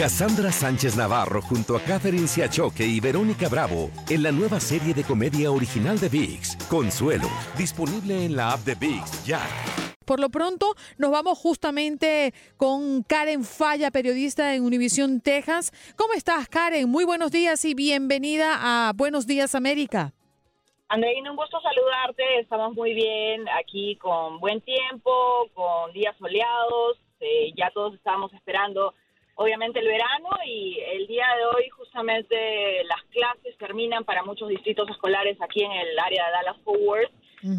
Cassandra Sánchez Navarro junto a Catherine Siachoque y Verónica Bravo en la nueva serie de comedia original de VIX, Consuelo, disponible en la app de VIX ya. Por lo pronto, nos vamos justamente con Karen Falla, periodista en Univisión, Texas. ¿Cómo estás, Karen? Muy buenos días y bienvenida a Buenos Días, América. Andreina, un gusto saludarte. Estamos muy bien aquí con buen tiempo, con días soleados. Eh, ya todos estábamos esperando obviamente el verano y el día de hoy justamente las clases terminan para muchos distritos escolares aquí en el área de Dallas Fort Worth.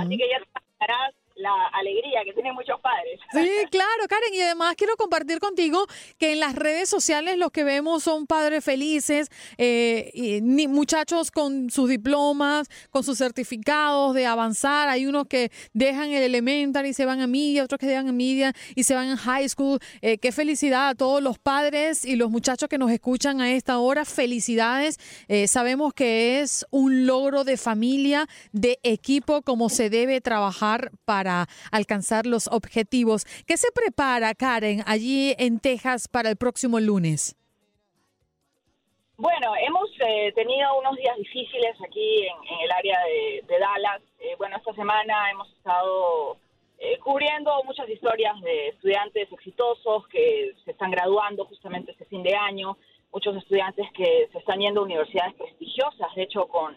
Así que ya te imaginarás la alegría que tienen muchos padres. Sí, claro, Karen. Y además quiero compartir contigo que en las redes sociales lo que vemos son padres felices, eh, y muchachos con sus diplomas, con sus certificados de avanzar. Hay unos que dejan el elementary y se van a media, otros que dejan a media y se van a high school. Eh, qué felicidad a todos los padres y los muchachos que nos escuchan a esta hora. Felicidades. Eh, sabemos que es un logro de familia, de equipo, como se debe trabajar para alcanzar los objetivos. ¿Qué se prepara, Karen, allí en Texas para el próximo lunes? Bueno, hemos eh, tenido unos días difíciles aquí en, en el área de, de Dallas. Eh, bueno, esta semana hemos estado eh, cubriendo muchas historias de estudiantes exitosos que se están graduando justamente este fin de año, muchos estudiantes que se están yendo a universidades prestigiosas, de hecho con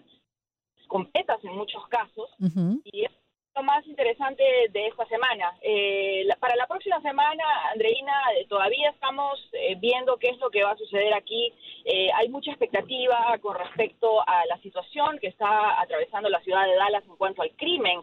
completas en muchos casos. Y es lo más interesante de esta semana. Eh, la- para la próxima semana, Andreina, eh, todavía estamos eh, viendo qué es lo que va a suceder aquí. Eh, hay mucha expectativa con respecto a la situación que está atravesando la ciudad de Dallas en cuanto al crimen.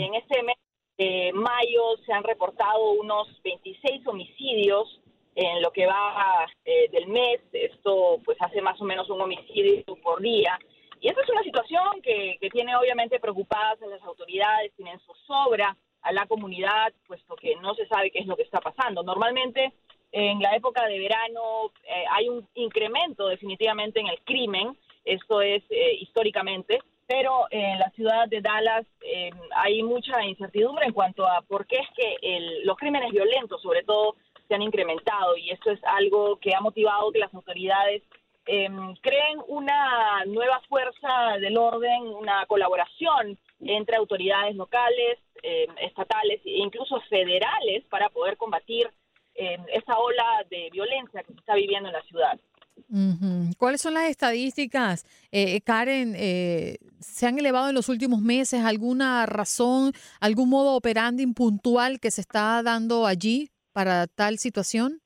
En este mes de mayo se han reportado unos 26 homicidios en lo que va eh, del mes. Esto pues hace más o menos un homicidio por día. Y esa es una situación que, que tiene obviamente preocupadas a las autoridades, tienen zozobra a la comunidad, puesto que no se sabe qué es lo que está pasando. Normalmente en la época de verano eh, hay un incremento definitivamente en el crimen, esto es eh, históricamente, pero en la ciudad de Dallas eh, hay mucha incertidumbre en cuanto a por qué es que el- los crímenes violentos, sobre todo, se han incrementado y esto es algo que ha motivado que las autoridades eh, creen una nueva fuerza del orden, una colaboración entre autoridades locales, eh, estatales e incluso federales para poder combatir eh, esa ola de violencia que se está viviendo en la ciudad. ¿Cuáles son las estadísticas, eh, Karen? eh, ¿Se han elevado en los últimos meses? ¿Alguna razón, algún modo operandi puntual que se está dando allí para tal situación?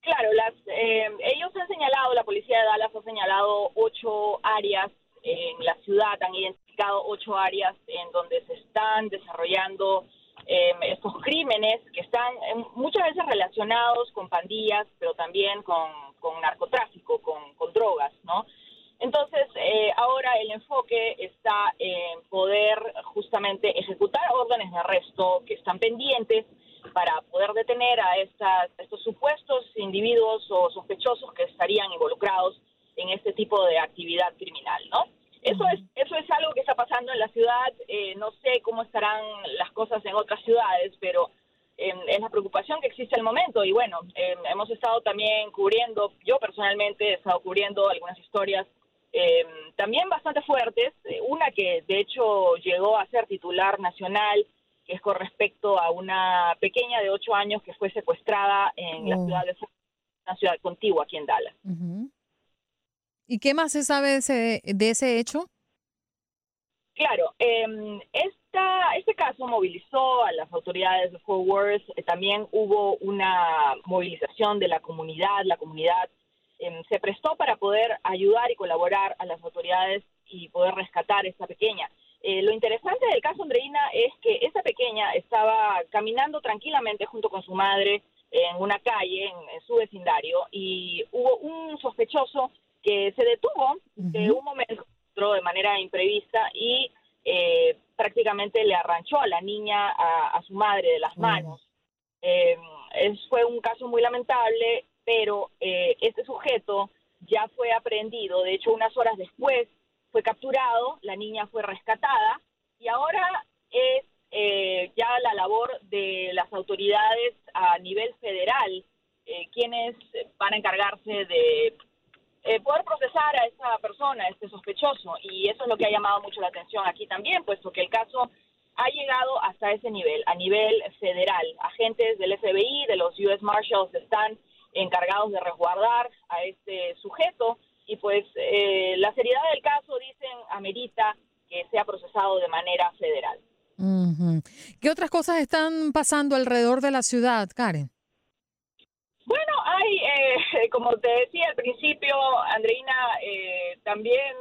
Claro, las, eh, ellos han señalado, la policía de Dallas ha señalado ocho áreas en la ciudad, han identificado ocho áreas en donde se están desarrollando eh, estos crímenes que están eh, muchas veces relacionados con pandillas, pero también con, con narcotráfico, con, con drogas, ¿no? Entonces, eh, ahora el enfoque está en poder justamente ejecutar órdenes de arresto que están pendientes para poder detener a estas, estos supuestos individuos o sospechosos que estarían involucrados en este tipo de actividad criminal, ¿no? Eso es, eso es algo que está pasando en la ciudad. eh, no sé cómo estarán las cosas en otras ciudades, pero eh, es la preocupación que existe al momento. Y bueno, em, hemos estado también cubriendo, yo personalmente he estado cubriendo algunas historias em, también bastante fuertes. Eh, una que de hecho llegó a ser titular nacional, que es con respecto a una pequeña de ocho años que fue secuestrada en la Oh. ciudad de una ciudad contigua aquí en Dallas. ¿Y qué más se sabe de ese, de ese hecho? Claro, eh, esta, este caso movilizó a las autoridades de Fort Worth. eh, también hubo una movilización de la comunidad. La comunidad eh, se prestó para poder ayudar y colaborar a las autoridades y poder rescatar a esta pequeña. Eh, lo interesante del caso Andreina es que esa pequeña estaba caminando tranquilamente junto con su madre en una calle en, en su vecindario y hubo un sospechoso que se detuvo de un momento de manera imprevista y eh, prácticamente le arranchó a la niña a, a su madre de las manos. Eh, es- fue un caso muy lamentable, pero eh, este sujeto ya fue aprehendido. De hecho, unas horas después fue capturado, la niña fue rescatada y ahora es eh, ya la labor de las autoridades a nivel federal eh, quienes van a encargarse de eh, poder procesar a esa persona, a este sospechoso. Y eso es lo que ha llamado mucho la atención aquí también, puesto que el caso ha llegado hasta ese nivel, a nivel federal. Agentes del FBI, de los U.S. Marshals, están encargados de resguardar a este sujeto y pues eh, la seriedad del caso, amerita que sea procesado de manera federal. ¿Qué otras cosas están pasando alrededor de la ciudad, Karen? Bueno, hay, eh, como te decía al principio, Andreina, eh, también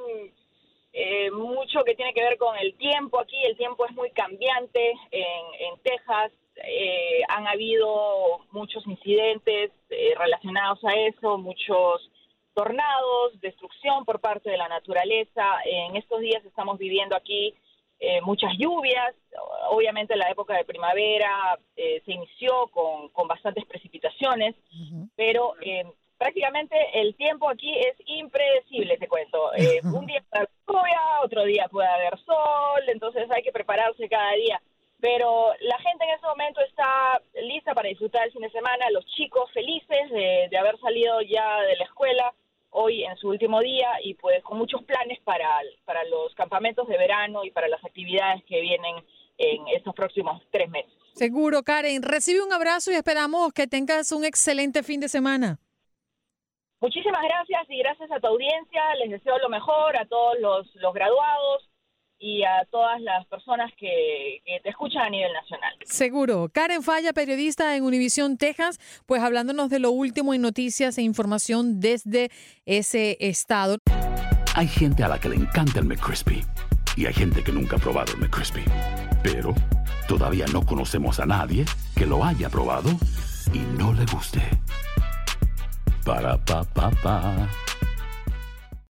eh, mucho que tiene que ver con el tiempo aquí. El tiempo es muy cambiante en, en Texas. Eh, han habido muchos incidentes eh, relacionados a eso, muchos tornados, destrucción por parte de la naturaleza. En estos días estamos viviendo aquí eh, muchas lluvias. Obviamente la época de primavera eh, se inició con, con bastantes precipitaciones, pero eh, prácticamente el tiempo aquí es impredecible, te cuento. Eh, un día puede haber lluvia, otro día puede haber sol, entonces hay que prepararse cada día. Pero la gente en ese momento está lista para disfrutar el fin de semana, los chicos felices de, de haber salido ya de la escuela hoy en su último día y pues con muchos planes para, para los campamentos de verano y para las actividades que vienen en estos próximos tres meses. Seguro, Karen. Recibe un abrazo y esperamos que tengas un excelente fin de semana. Muchísimas gracias y gracias a tu audiencia. Les deseo lo mejor a todos los, los graduados y a todas las personas que, que te escuchan a nivel nacional. Seguro. Karen Falla, periodista en Univisión, Texas, pues hablándonos de lo último en noticias e información desde ese estado. Hay gente a la que le encanta el McCrispy y hay gente que nunca ha probado el McCrispy. Pero todavía no conocemos a nadie que lo haya probado y no le guste. Para pa pa pa.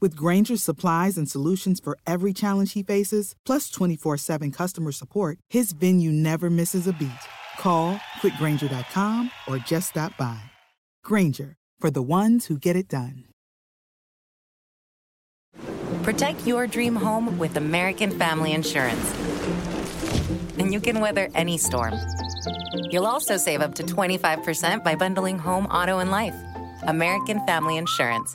With Granger's supplies and solutions for every challenge he faces, plus 24 7 customer support, his venue never misses a beat. Call quickgranger.com or just stop by. Granger, for the ones who get it done. Protect your dream home with American Family Insurance. And you can weather any storm. You'll also save up to 25% by bundling home, auto, and life. American Family Insurance.